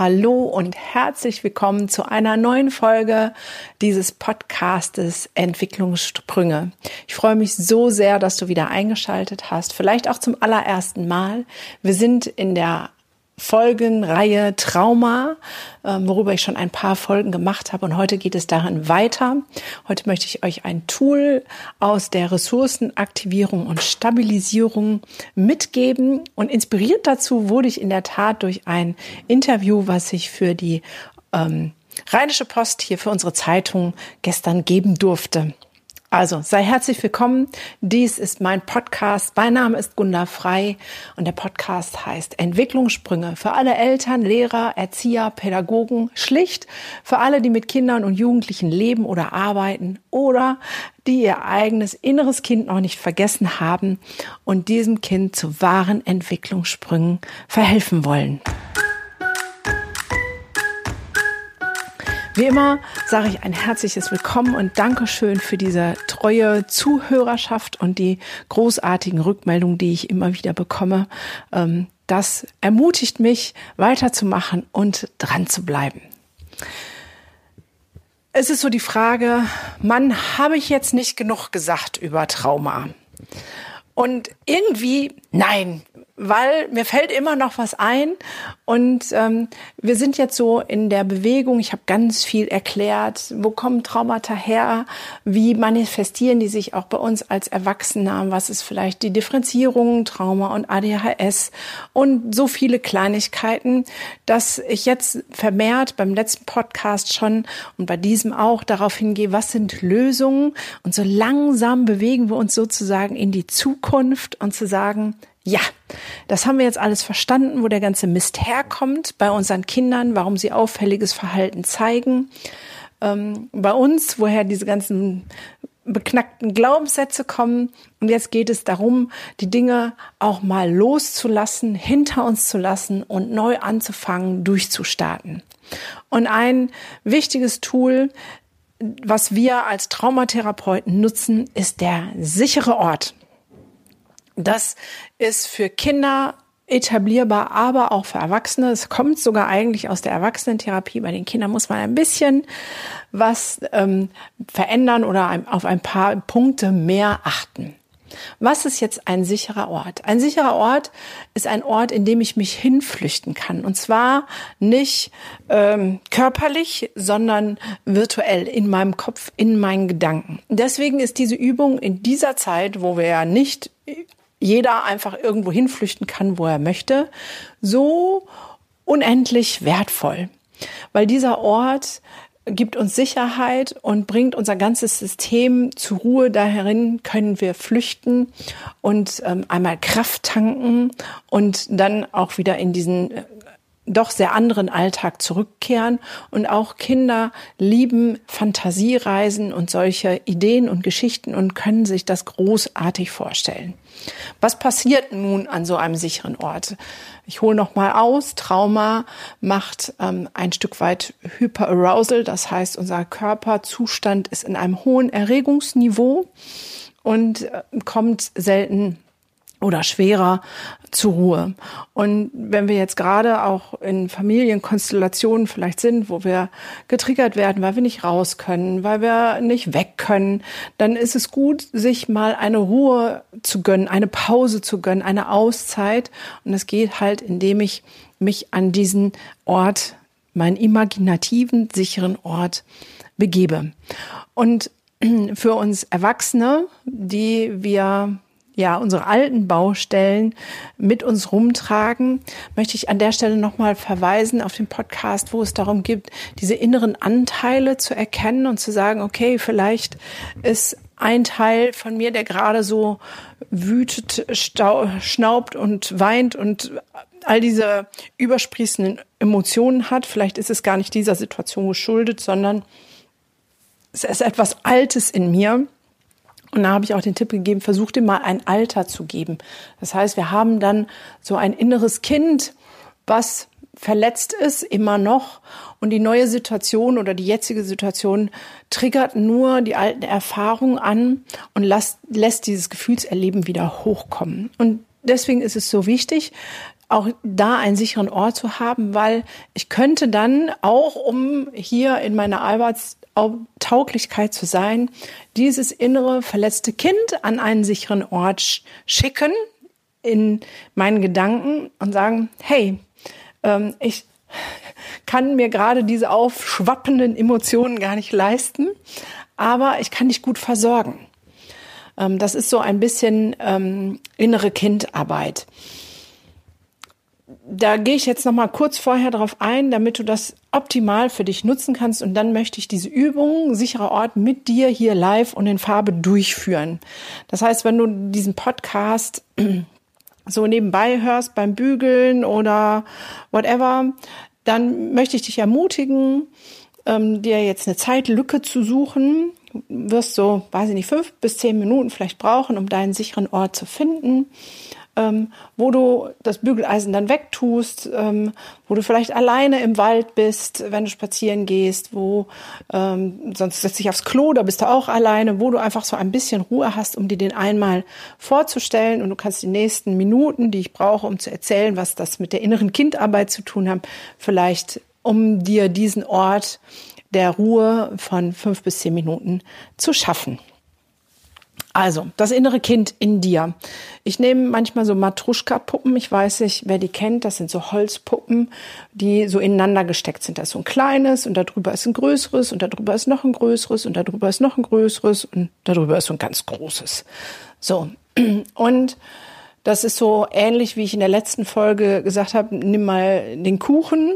Hallo und herzlich willkommen zu einer neuen Folge dieses Podcastes Entwicklungssprünge. Ich freue mich so sehr, dass du wieder eingeschaltet hast, vielleicht auch zum allerersten Mal. Wir sind in der Folgenreihe Trauma, ähm, worüber ich schon ein paar Folgen gemacht habe. Und heute geht es darin weiter. Heute möchte ich euch ein Tool aus der Ressourcenaktivierung und Stabilisierung mitgeben. Und inspiriert dazu wurde ich in der Tat durch ein Interview, was ich für die ähm, Rheinische Post hier für unsere Zeitung gestern geben durfte. Also sei herzlich willkommen. Dies ist mein Podcast. Mein Name ist Gunda Frei und der Podcast heißt Entwicklungssprünge für alle Eltern, Lehrer, Erzieher, Pädagogen, schlicht für alle, die mit Kindern und Jugendlichen leben oder arbeiten oder die ihr eigenes inneres Kind noch nicht vergessen haben und diesem Kind zu wahren Entwicklungssprüngen verhelfen wollen. Wie immer sage ich ein herzliches Willkommen und Dankeschön für diese treue Zuhörerschaft und die großartigen Rückmeldungen, die ich immer wieder bekomme. Ähm, das ermutigt mich, weiterzumachen und dran zu bleiben. Es ist so die Frage, Mann, habe ich jetzt nicht genug gesagt über Trauma? Und irgendwie, nein, weil mir fällt immer noch was ein. Und ähm, wir sind jetzt so in der Bewegung. Ich habe ganz viel erklärt, wo kommen Traumata her, wie manifestieren die sich auch bei uns als Erwachsene, was ist vielleicht die Differenzierung Trauma und ADHS und so viele Kleinigkeiten, dass ich jetzt vermehrt beim letzten Podcast schon und bei diesem auch darauf hingehe, was sind Lösungen? Und so langsam bewegen wir uns sozusagen in die Zukunft und zu sagen, ja, das haben wir jetzt alles verstanden, wo der ganze Mist herkommt bei unseren Kindern, warum sie auffälliges Verhalten zeigen. Ähm, bei uns, woher diese ganzen beknackten Glaubenssätze kommen. Und jetzt geht es darum, die Dinge auch mal loszulassen, hinter uns zu lassen und neu anzufangen, durchzustarten. Und ein wichtiges Tool, was wir als Traumatherapeuten nutzen, ist der sichere Ort. Das ist für Kinder etablierbar, aber auch für Erwachsene. Es kommt sogar eigentlich aus der Erwachsenentherapie. Bei den Kindern muss man ein bisschen was ähm, verändern oder auf ein paar Punkte mehr achten. Was ist jetzt ein sicherer Ort? Ein sicherer Ort ist ein Ort, in dem ich mich hinflüchten kann. Und zwar nicht ähm, körperlich, sondern virtuell in meinem Kopf, in meinen Gedanken. Deswegen ist diese Übung in dieser Zeit, wo wir ja nicht jeder einfach irgendwo hinflüchten kann, wo er möchte, so unendlich wertvoll. Weil dieser Ort gibt uns Sicherheit und bringt unser ganzes System zur Ruhe. Daherin können wir flüchten und ähm, einmal Kraft tanken und dann auch wieder in diesen äh, doch sehr anderen Alltag zurückkehren. Und auch Kinder lieben Fantasiereisen und solche Ideen und Geschichten und können sich das großartig vorstellen. Was passiert nun an so einem sicheren Ort? Ich hole noch mal aus. Trauma macht ähm, ein Stück weit Hyperarousal, das heißt, unser Körperzustand ist in einem hohen Erregungsniveau und äh, kommt selten oder schwerer zur Ruhe. Und wenn wir jetzt gerade auch in Familienkonstellationen vielleicht sind, wo wir getriggert werden, weil wir nicht raus können, weil wir nicht weg können, dann ist es gut, sich mal eine Ruhe zu gönnen, eine Pause zu gönnen, eine Auszeit. Und es geht halt, indem ich mich an diesen Ort, meinen imaginativen, sicheren Ort begebe. Und für uns Erwachsene, die wir ja, unsere alten Baustellen mit uns rumtragen, möchte ich an der Stelle nochmal verweisen auf den Podcast, wo es darum geht, diese inneren Anteile zu erkennen und zu sagen, okay, vielleicht ist ein Teil von mir, der gerade so wütet, schnaubt und weint und all diese übersprießenden Emotionen hat. Vielleicht ist es gar nicht dieser Situation geschuldet, sondern es ist etwas Altes in mir, und da habe ich auch den Tipp gegeben, versuch dir mal ein Alter zu geben. Das heißt, wir haben dann so ein inneres Kind, was verletzt ist, immer noch. Und die neue Situation oder die jetzige Situation triggert nur die alten Erfahrungen an und lässt, lässt dieses Gefühlserleben wieder hochkommen. Und deswegen ist es so wichtig, auch da einen sicheren Ort zu haben, weil ich könnte dann auch, um hier in meiner Arbeitstauglichkeit zu sein, dieses innere verletzte Kind an einen sicheren Ort schicken in meinen Gedanken und sagen, hey, ähm, ich kann mir gerade diese aufschwappenden Emotionen gar nicht leisten, aber ich kann dich gut versorgen. Ähm, das ist so ein bisschen ähm, innere Kindarbeit da gehe ich jetzt noch mal kurz vorher darauf ein, damit du das optimal für dich nutzen kannst. Und dann möchte ich diese Übung, sicherer Ort, mit dir hier live und in Farbe durchführen. Das heißt, wenn du diesen Podcast so nebenbei hörst beim Bügeln oder whatever, dann möchte ich dich ermutigen, ähm, dir jetzt eine Zeitlücke zu suchen. Du wirst so, weiß ich nicht, fünf bis zehn Minuten vielleicht brauchen, um deinen sicheren Ort zu finden ähm, wo du das Bügeleisen dann wegtust, ähm, wo du vielleicht alleine im Wald bist, wenn du spazieren gehst, wo ähm, sonst setzt dich aufs Klo, da bist du auch alleine, wo du einfach so ein bisschen Ruhe hast, um dir den einmal vorzustellen und du kannst die nächsten Minuten, die ich brauche, um zu erzählen, was das mit der inneren Kindarbeit zu tun hat, vielleicht um dir diesen Ort der Ruhe von fünf bis zehn Minuten zu schaffen. Also, das innere Kind in dir. Ich nehme manchmal so Matruschka-Puppen. Ich weiß nicht, wer die kennt. Das sind so Holzpuppen, die so ineinander gesteckt sind. Da ist so ein kleines und darüber ist ein größeres und darüber ist noch ein größeres und darüber ist noch ein größeres und darüber ist so ein ganz großes. So. Und das ist so ähnlich, wie ich in der letzten Folge gesagt habe, nimm mal den Kuchen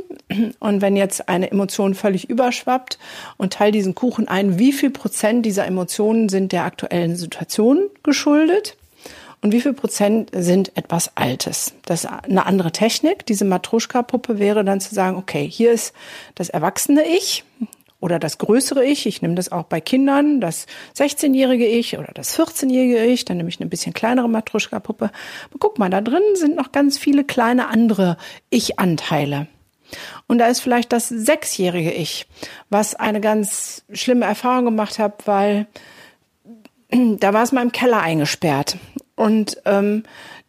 und wenn jetzt eine Emotion völlig überschwappt und teil diesen Kuchen ein, wie viel Prozent dieser Emotionen sind der aktuellen Situation geschuldet? Und wie viel Prozent sind etwas Altes? Das ist eine andere Technik. Diese Matruschka-Puppe wäre dann zu sagen, okay, hier ist das erwachsene Ich oder das größere Ich. Ich nehme das auch bei Kindern, das 16-jährige Ich oder das 14-jährige Ich. Dann nehme ich eine bisschen kleinere Matruschka-Puppe. Guck mal, da drin sind noch ganz viele kleine andere Ich-Anteile. Und da ist vielleicht das sechsjährige Ich, was eine ganz schlimme Erfahrung gemacht hat, weil da war es mal im Keller eingesperrt. Und ähm,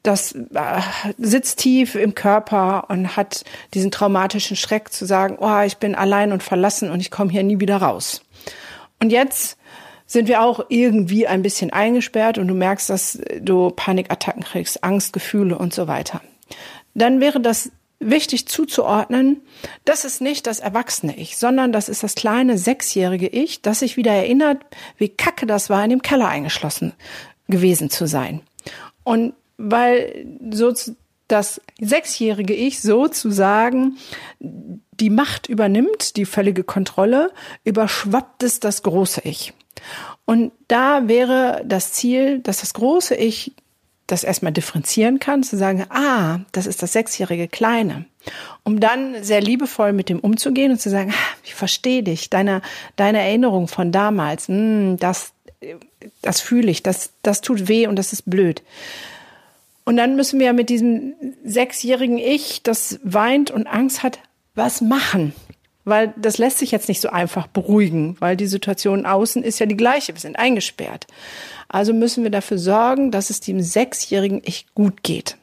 das äh, sitzt tief im Körper und hat diesen traumatischen Schreck zu sagen, oh, ich bin allein und verlassen und ich komme hier nie wieder raus. Und jetzt sind wir auch irgendwie ein bisschen eingesperrt und du merkst, dass du Panikattacken kriegst, Angstgefühle und so weiter. Dann wäre das wichtig zuzuordnen, das ist nicht das erwachsene Ich, sondern das ist das kleine sechsjährige Ich, das sich wieder erinnert, wie kacke das war, in dem Keller eingeschlossen gewesen zu sein. Und weil so das sechsjährige Ich sozusagen die Macht übernimmt, die völlige Kontrolle, überschwappt es das große Ich. Und da wäre das Ziel, dass das große Ich das erstmal differenzieren kann, zu sagen, ah, das ist das sechsjährige Kleine. Um dann sehr liebevoll mit dem umzugehen und zu sagen, ah, ich verstehe dich, deine, deine Erinnerung von damals, mh, hm, das, das fühle ich, das, das tut weh und das ist blöd. Und dann müssen wir mit diesem sechsjährigen Ich, das weint und Angst hat, was machen? Weil das lässt sich jetzt nicht so einfach beruhigen, weil die Situation außen ist ja die gleiche. Wir sind eingesperrt. Also müssen wir dafür sorgen, dass es dem sechsjährigen Ich gut geht.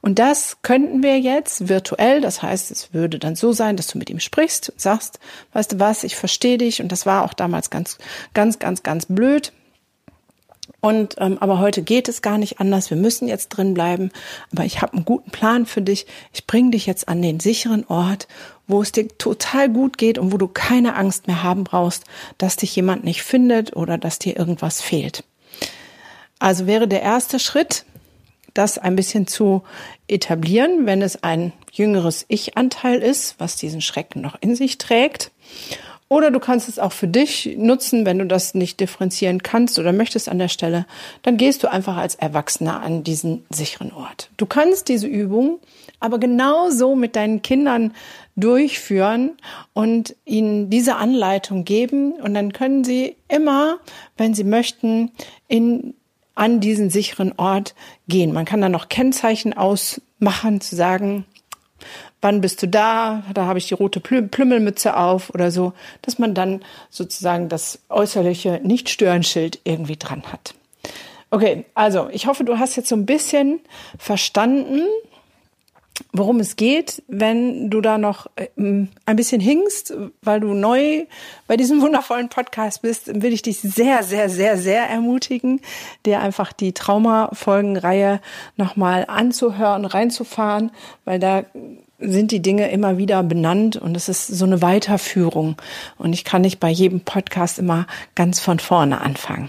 Und das könnten wir jetzt virtuell, das heißt, es würde dann so sein, dass du mit ihm sprichst und sagst, weißt du was, ich verstehe dich und das war auch damals ganz, ganz, ganz, ganz blöd. Und ähm, aber heute geht es gar nicht anders. Wir müssen jetzt drin bleiben. Aber ich habe einen guten Plan für dich. Ich bringe dich jetzt an den sicheren Ort, wo es dir total gut geht und wo du keine Angst mehr haben brauchst, dass dich jemand nicht findet oder dass dir irgendwas fehlt. Also wäre der erste Schritt, das ein bisschen zu etablieren, wenn es ein jüngeres Ich-Anteil ist, was diesen Schrecken noch in sich trägt. Oder du kannst es auch für dich nutzen, wenn du das nicht differenzieren kannst oder möchtest an der Stelle. Dann gehst du einfach als Erwachsener an diesen sicheren Ort. Du kannst diese Übung aber genauso mit deinen Kindern durchführen und ihnen diese Anleitung geben. Und dann können sie immer, wenn sie möchten, in an diesen sicheren Ort gehen. Man kann da noch Kennzeichen ausmachen, zu sagen, wann bist du da? Da habe ich die rote Plümmelmütze auf oder so, dass man dann sozusagen das äußerliche Nicht-Stören-Schild irgendwie dran hat. Okay, also ich hoffe, du hast jetzt so ein bisschen verstanden, worum es geht, wenn du da noch äh, ein bisschen hingst, weil du neu bei diesem wundervollen Podcast bist, will ich dich sehr, sehr, sehr, sehr ermutigen, dir einfach die Trauma-Folgenreihe nochmal anzuhören, reinzufahren, weil da sind die Dinge immer wieder benannt und es ist so eine Weiterführung. Und ich kann nicht bei jedem Podcast immer ganz von vorne anfangen.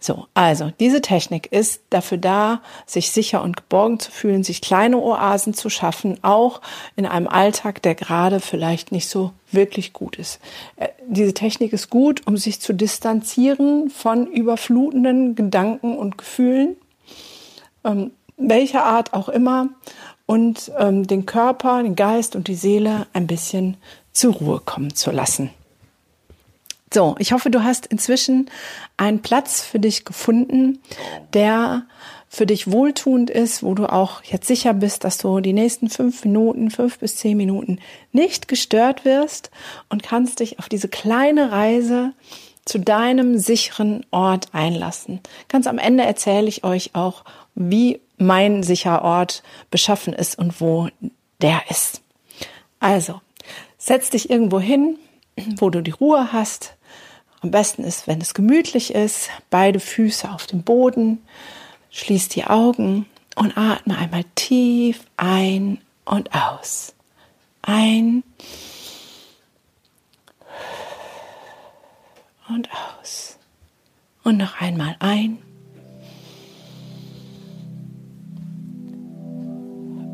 So, also diese Technik ist dafür da, sich sicher und geborgen zu fühlen, sich kleine Oasen zu schaffen, auch in einem Alltag, der gerade vielleicht nicht so wirklich gut ist. Äh, diese Technik ist gut, um sich zu distanzieren von überflutenden Gedanken und Gefühlen, ähm, welcher Art auch immer, und ähm, den Körper, den Geist und die Seele ein bisschen zur Ruhe kommen zu lassen. So, ich hoffe, du hast inzwischen einen Platz für dich gefunden, der für dich wohltuend ist, wo du auch jetzt sicher bist, dass du die nächsten fünf Minuten, fünf bis zehn Minuten nicht gestört wirst und kannst dich auf diese kleine Reise zu deinem sicheren Ort einlassen. Ganz am Ende erzähle ich euch auch, wie mein sicherer Ort beschaffen ist und wo der ist. Also, setz dich irgendwo hin, wo du die Ruhe hast, am besten ist, wenn es gemütlich ist, beide Füße auf dem Boden, schließ die Augen und atme einmal tief ein und aus. Ein und aus. Und noch einmal ein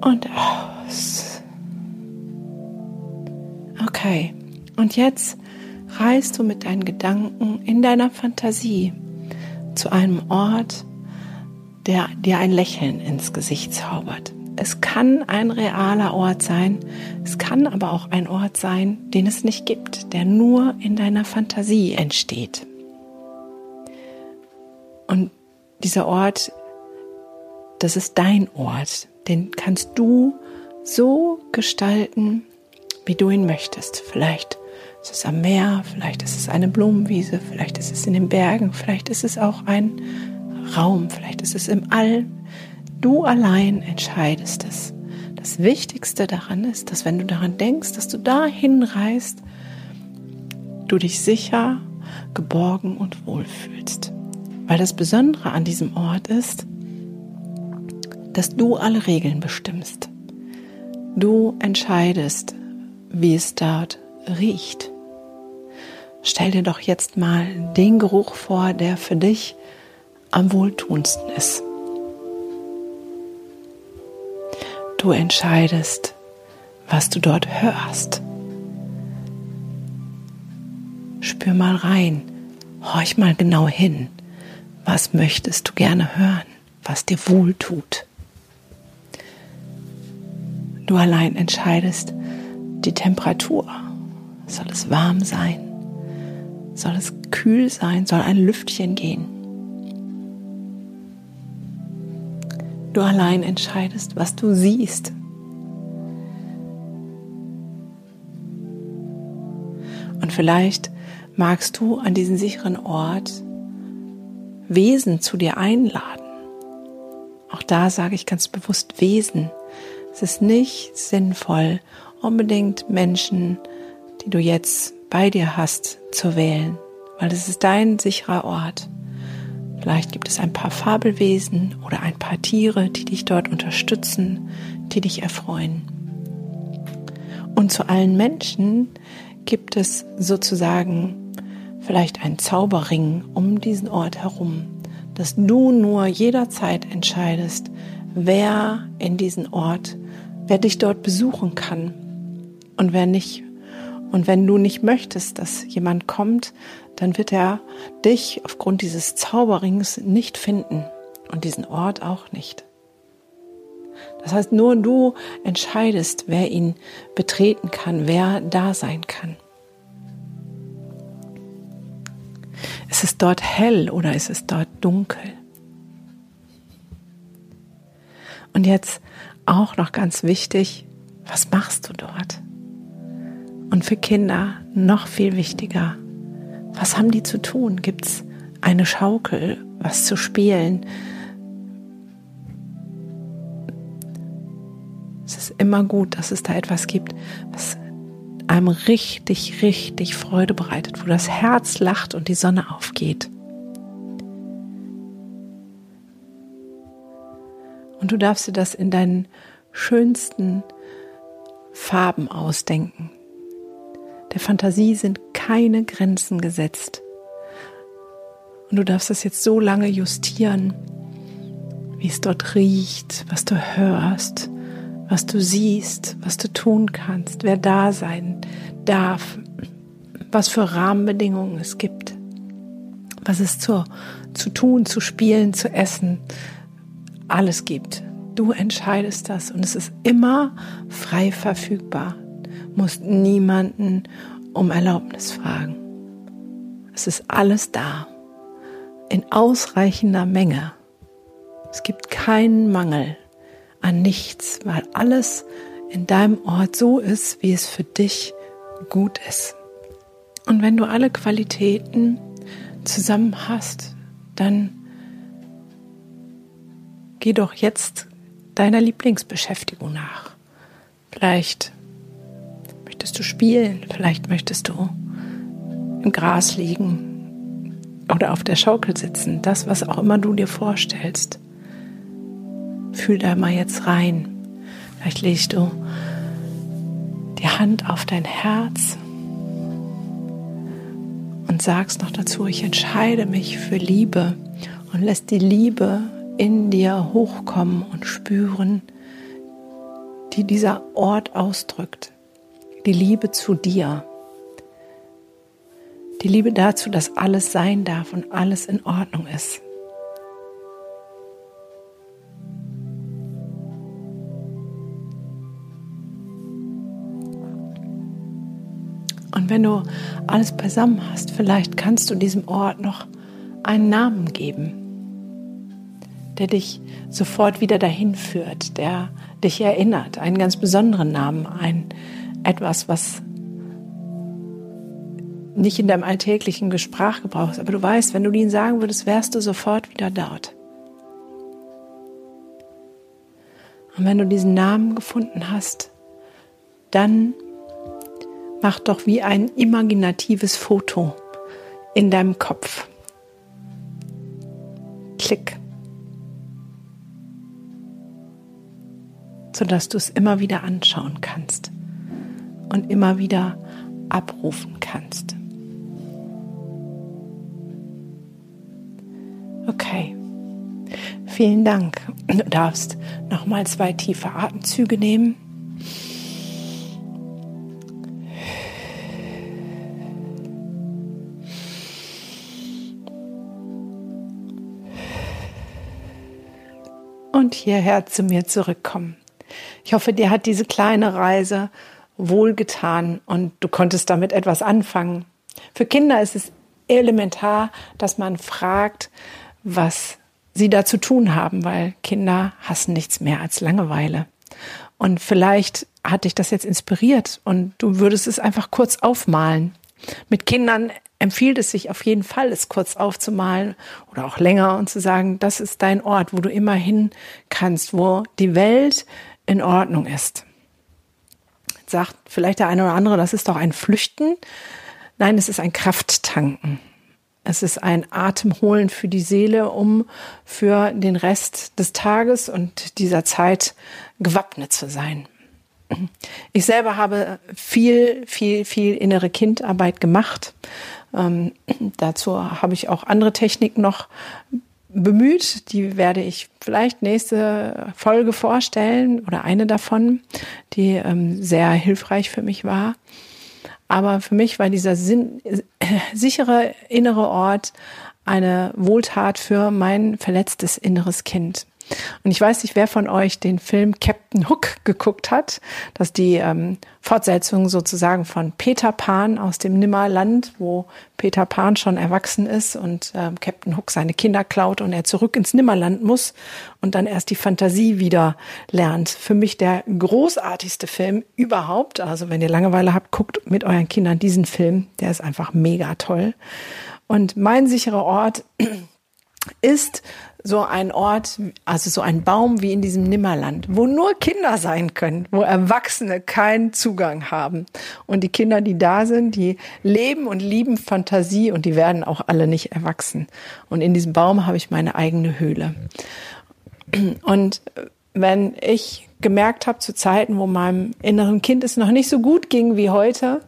und aus. Okay, und jetzt reist du mit deinen Gedanken in deiner Fantasie zu einem Ort, der dir ein Lächeln ins Gesicht zaubert. Es kann ein realer Ort sein, es kann aber auch ein Ort sein, den es nicht gibt, der nur in deiner Fantasie entsteht. Und dieser Ort, das ist dein Ort, den kannst du so gestalten, wie du ihn möchtest. Vielleicht ist es am Meer, vielleicht ist es eine Blumenwiese, vielleicht ist es in den Bergen, vielleicht ist es auch ein Raum, vielleicht ist es im All. Du allein entscheidest es. Das Wichtigste daran ist, dass wenn du daran denkst, dass du dahin reist, du dich sicher, geborgen und wohl fühlst. Weil das Besondere an diesem Ort ist, dass du alle Regeln bestimmst. Du entscheidest, wie es dort riecht. Stell dir doch jetzt mal den Geruch vor, der für dich am wohltuendsten ist. Du entscheidest, was du dort hörst. Spür mal rein, horch mal genau hin. Was möchtest du gerne hören, was dir wohltut? Du allein entscheidest die Temperatur. Soll es warm sein? Soll es kühl sein? Soll ein Lüftchen gehen? Du allein entscheidest, was du siehst. Und vielleicht magst du an diesen sicheren Ort Wesen zu dir einladen. Auch da sage ich ganz bewusst Wesen. Es ist nicht sinnvoll, unbedingt Menschen, die du jetzt bei dir hast, zu wählen, weil es ist dein sicherer Ort. Vielleicht gibt es ein paar Fabelwesen oder ein paar Tiere, die dich dort unterstützen, die dich erfreuen. Und zu allen Menschen gibt es sozusagen vielleicht einen Zauberring um diesen Ort herum, dass du nur jederzeit entscheidest, wer in diesen Ort, wer dich dort besuchen kann und wer nicht. Und wenn du nicht möchtest, dass jemand kommt, dann wird er dich aufgrund dieses Zauberrings nicht finden und diesen Ort auch nicht. Das heißt, nur du entscheidest, wer ihn betreten kann, wer da sein kann. Ist es dort hell oder ist es dort dunkel? Und jetzt auch noch ganz wichtig, was machst du dort? Und für Kinder noch viel wichtiger, was haben die zu tun? Gibt es eine Schaukel, was zu spielen? Es ist immer gut, dass es da etwas gibt, was einem richtig, richtig Freude bereitet, wo das Herz lacht und die Sonne aufgeht. Und du darfst dir das in deinen schönsten Farben ausdenken. Der Fantasie sind keine Grenzen gesetzt. Und du darfst das jetzt so lange justieren, wie es dort riecht, was du hörst, was du siehst, was du tun kannst, wer da sein darf, was für Rahmenbedingungen es gibt, was es zu, zu tun, zu spielen, zu essen, alles gibt. Du entscheidest das und es ist immer frei verfügbar. Du musst niemanden um Erlaubnis fragen. Es ist alles da, in ausreichender Menge. Es gibt keinen Mangel an nichts, weil alles in deinem Ort so ist, wie es für dich gut ist. Und wenn du alle Qualitäten zusammen hast, dann geh doch jetzt deiner Lieblingsbeschäftigung nach. Vielleicht möchtest du spielen, vielleicht möchtest du im Gras liegen oder auf der Schaukel sitzen, das, was auch immer du dir vorstellst. Fühl da mal jetzt rein. Vielleicht legst du die Hand auf dein Herz und sagst noch dazu, ich entscheide mich für Liebe und lässt die Liebe in dir hochkommen und spüren, die dieser Ort ausdrückt. Die Liebe zu dir. Die Liebe dazu, dass alles sein darf und alles in Ordnung ist. Und wenn du alles beisammen hast, vielleicht kannst du diesem Ort noch einen Namen geben, der dich sofort wieder dahin führt, der dich erinnert, einen ganz besonderen Namen, ein etwas, was nicht in deinem alltäglichen Gespräch gebrauchst, aber du weißt, wenn du ihn sagen würdest, wärst du sofort wieder dort. Und wenn du diesen Namen gefunden hast, dann Mach doch wie ein imaginatives Foto in deinem Kopf. Klick. Sodass du es immer wieder anschauen kannst und immer wieder abrufen kannst. Okay. Vielen Dank. Du darfst nochmal zwei tiefe Atemzüge nehmen. und hierher zu mir zurückkommen. Ich hoffe, dir hat diese kleine Reise wohlgetan und du konntest damit etwas anfangen. Für Kinder ist es elementar, dass man fragt, was sie da zu tun haben, weil Kinder hassen nichts mehr als Langeweile. Und vielleicht hat dich das jetzt inspiriert und du würdest es einfach kurz aufmalen. Mit Kindern empfiehlt es sich auf jeden Fall, es kurz aufzumalen oder auch länger und zu sagen, das ist dein Ort, wo du immer hin kannst, wo die Welt in Ordnung ist. sagt vielleicht der eine oder andere, das ist doch ein Flüchten. Nein, es ist ein Krafttanken. Es ist ein Atemholen für die Seele, um für den Rest des Tages und dieser Zeit gewappnet zu sein. Ich selber habe viel, viel, viel innere Kindarbeit gemacht. Ähm, dazu habe ich auch andere Techniken noch bemüht. Die werde ich vielleicht nächste Folge vorstellen oder eine davon, die ähm, sehr hilfreich für mich war. Aber für mich war dieser Sinn, äh, sichere innere Ort eine Wohltat für mein verletztes inneres Kind. Und ich weiß nicht, wer von euch den Film Captain Hook geguckt hat. Das ist die ähm, Fortsetzung sozusagen von Peter Pan aus dem Nimmerland, wo Peter Pan schon erwachsen ist und ähm, Captain Hook seine Kinder klaut und er zurück ins Nimmerland muss und dann erst die Fantasie wieder lernt. Für mich der großartigste Film überhaupt. Also wenn ihr Langeweile habt, guckt mit euren Kindern diesen Film. Der ist einfach mega toll. Und mein sicherer Ort ist so ein Ort, also so ein Baum wie in diesem Nimmerland, wo nur Kinder sein können, wo Erwachsene keinen Zugang haben. Und die Kinder, die da sind, die leben und lieben Fantasie und die werden auch alle nicht erwachsen. Und in diesem Baum habe ich meine eigene Höhle. Und wenn ich gemerkt habe zu Zeiten, wo meinem inneren Kind es noch nicht so gut ging wie heute,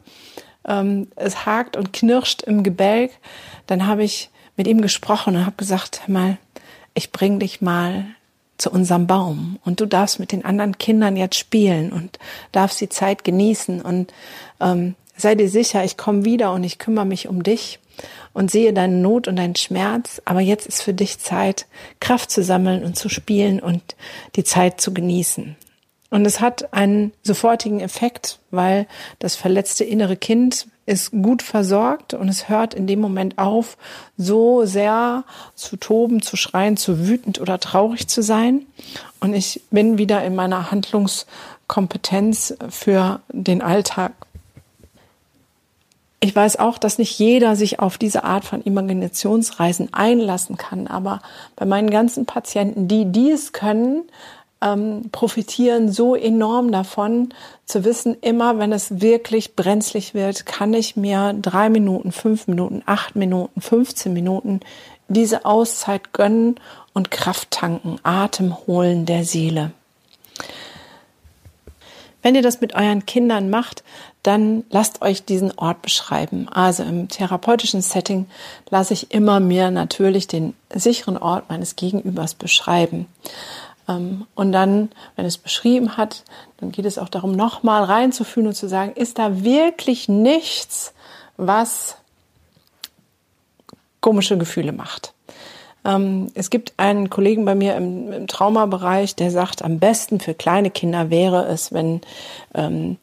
ähm, es hakt und knirscht im Gebälk, dann habe ich mit ihm gesprochen und habe gesagt, mal, ich bring dich mal zu unserem Baum und du darfst mit den anderen Kindern jetzt spielen und darfst die Zeit genießen und ähm, sei dir sicher, ich komme wieder und ich kümmere mich um dich und sehe deine Not und deinen Schmerz, aber jetzt ist für dich Zeit, Kraft zu sammeln und zu spielen und die Zeit zu genießen. Und es hat einen sofortigen Effekt, weil das verletzte innere Kind ist gut versorgt und es hört in dem Moment auf, so sehr zu toben, zu schreien, zu wütend oder traurig zu sein. Und ich bin wieder in meiner Handlungskompetenz für den Alltag. Ich weiß auch, dass nicht jeder sich auf diese Art von Imaginationsreisen einlassen kann, aber bei meinen ganzen Patienten, die dies können, ähm, profitieren so enorm davon, zu wissen, immer wenn es wirklich brenzlig wird, kann ich mir drei Minuten, fünf Minuten, acht Minuten, 15 Minuten diese Auszeit gönnen und Kraft tanken, Atem holen der Seele. Wenn ihr das mit euren Kindern macht, dann lasst euch diesen Ort beschreiben. Also im therapeutischen Setting lasse ich immer mir natürlich den sicheren Ort meines Gegenübers beschreiben. Ähm, und dann, wenn es beschrieben hat, dann geht es auch darum, nochmal reinzufühlen und zu sagen, ist da wirklich nichts, was komische Gefühle macht. Ähm, es gibt einen Kollegen bei mir im, im Traumabereich, der sagt, am besten für kleine Kinder wäre es, wenn ähm,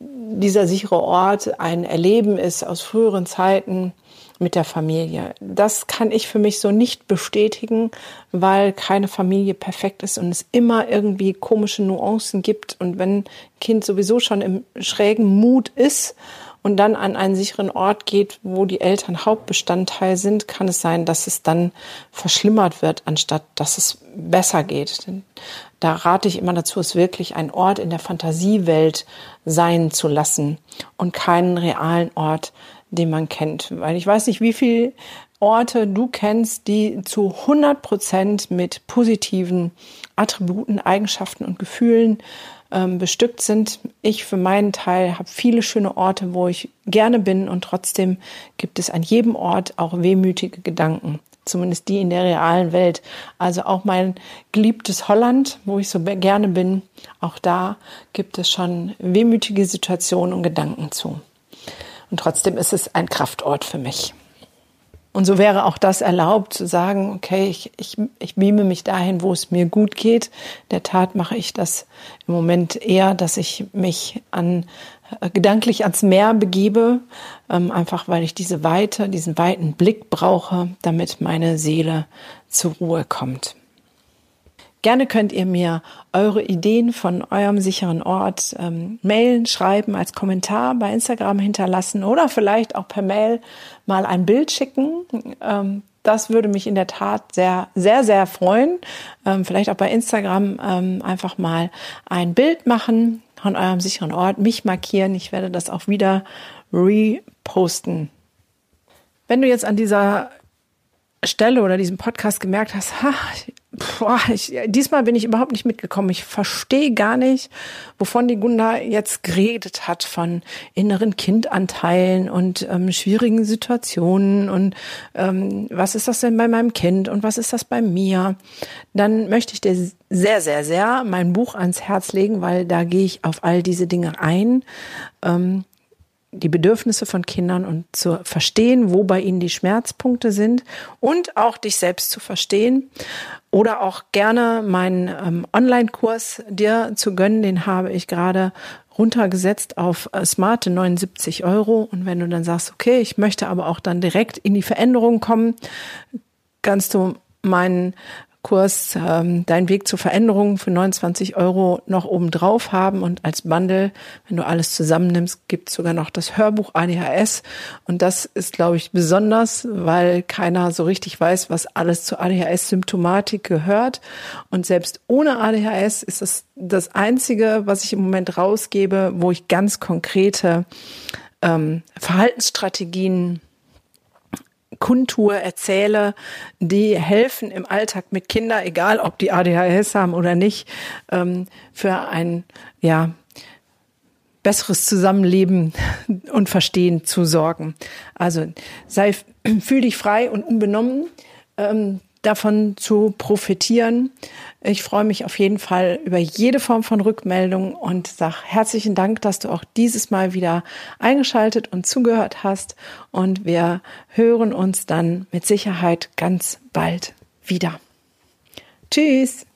dieser sichere Ort ein Erleben ist aus früheren Zeiten, mit der Familie. Das kann ich für mich so nicht bestätigen, weil keine Familie perfekt ist und es immer irgendwie komische Nuancen gibt. Und wenn ein Kind sowieso schon im schrägen Mut ist und dann an einen sicheren Ort geht, wo die Eltern Hauptbestandteil sind, kann es sein, dass es dann verschlimmert wird, anstatt dass es besser geht. Denn da rate ich immer dazu, es wirklich ein Ort in der Fantasiewelt sein zu lassen und keinen realen Ort den man kennt. Weil ich weiß nicht, wie viele Orte du kennst, die zu 100 Prozent mit positiven Attributen, Eigenschaften und Gefühlen ähm, bestückt sind. Ich für meinen Teil habe viele schöne Orte, wo ich gerne bin und trotzdem gibt es an jedem Ort auch wehmütige Gedanken. Zumindest die in der realen Welt. Also auch mein geliebtes Holland, wo ich so gerne bin, auch da gibt es schon wehmütige Situationen und Gedanken zu. Und trotzdem ist es ein Kraftort für mich. Und so wäre auch das erlaubt, zu sagen, okay, ich, ich, ich beame mich dahin, wo es mir gut geht. Der Tat mache ich das im Moment eher, dass ich mich an, äh, gedanklich ans Meer begebe, ähm, einfach weil ich diese Weite, diesen weiten Blick brauche, damit meine Seele zur Ruhe kommt. Gerne könnt ihr mir eure Ideen von eurem sicheren Ort ähm, mailen, schreiben, als Kommentar bei Instagram hinterlassen oder vielleicht auch per Mail mal ein Bild schicken. Ähm, das würde mich in der Tat sehr, sehr, sehr freuen. Ähm, vielleicht auch bei Instagram ähm, einfach mal ein Bild machen von eurem sicheren Ort, mich markieren. Ich werde das auch wieder reposten. Wenn du jetzt an dieser Stelle oder diesem Podcast gemerkt hast, ha, boah, ich, diesmal bin ich überhaupt nicht mitgekommen. Ich verstehe gar nicht, wovon die Gunda jetzt geredet hat von inneren Kindanteilen und ähm, schwierigen Situationen und ähm, was ist das denn bei meinem Kind und was ist das bei mir. Dann möchte ich dir sehr, sehr, sehr mein Buch ans Herz legen, weil da gehe ich auf all diese Dinge ein. Ähm, die Bedürfnisse von Kindern und zu verstehen, wo bei ihnen die Schmerzpunkte sind und auch dich selbst zu verstehen oder auch gerne meinen ähm, Online-Kurs dir zu gönnen. Den habe ich gerade runtergesetzt auf äh, smarte 79 Euro. Und wenn du dann sagst, okay, ich möchte aber auch dann direkt in die Veränderung kommen, kannst du meinen Kurs ähm, Dein Weg zur Veränderung für 29 Euro noch oben drauf haben. Und als Bundle, wenn du alles zusammennimmst, gibt sogar noch das Hörbuch ADHS und das ist, glaube ich, besonders, weil keiner so richtig weiß, was alles zur ADHS-Symptomatik gehört. Und selbst ohne ADHS ist das das Einzige, was ich im Moment rausgebe, wo ich ganz konkrete ähm, Verhaltensstrategien kundtue, erzähle, die helfen im Alltag mit Kindern, egal ob die ADHS haben oder nicht, ähm, für ein ja besseres Zusammenleben und Verstehen zu sorgen. Also sei, fühl dich frei und unbenommen. Davon zu profitieren. Ich freue mich auf jeden Fall über jede Form von Rückmeldung und sage herzlichen Dank, dass du auch dieses Mal wieder eingeschaltet und zugehört hast. Und wir hören uns dann mit Sicherheit ganz bald wieder. Tschüss.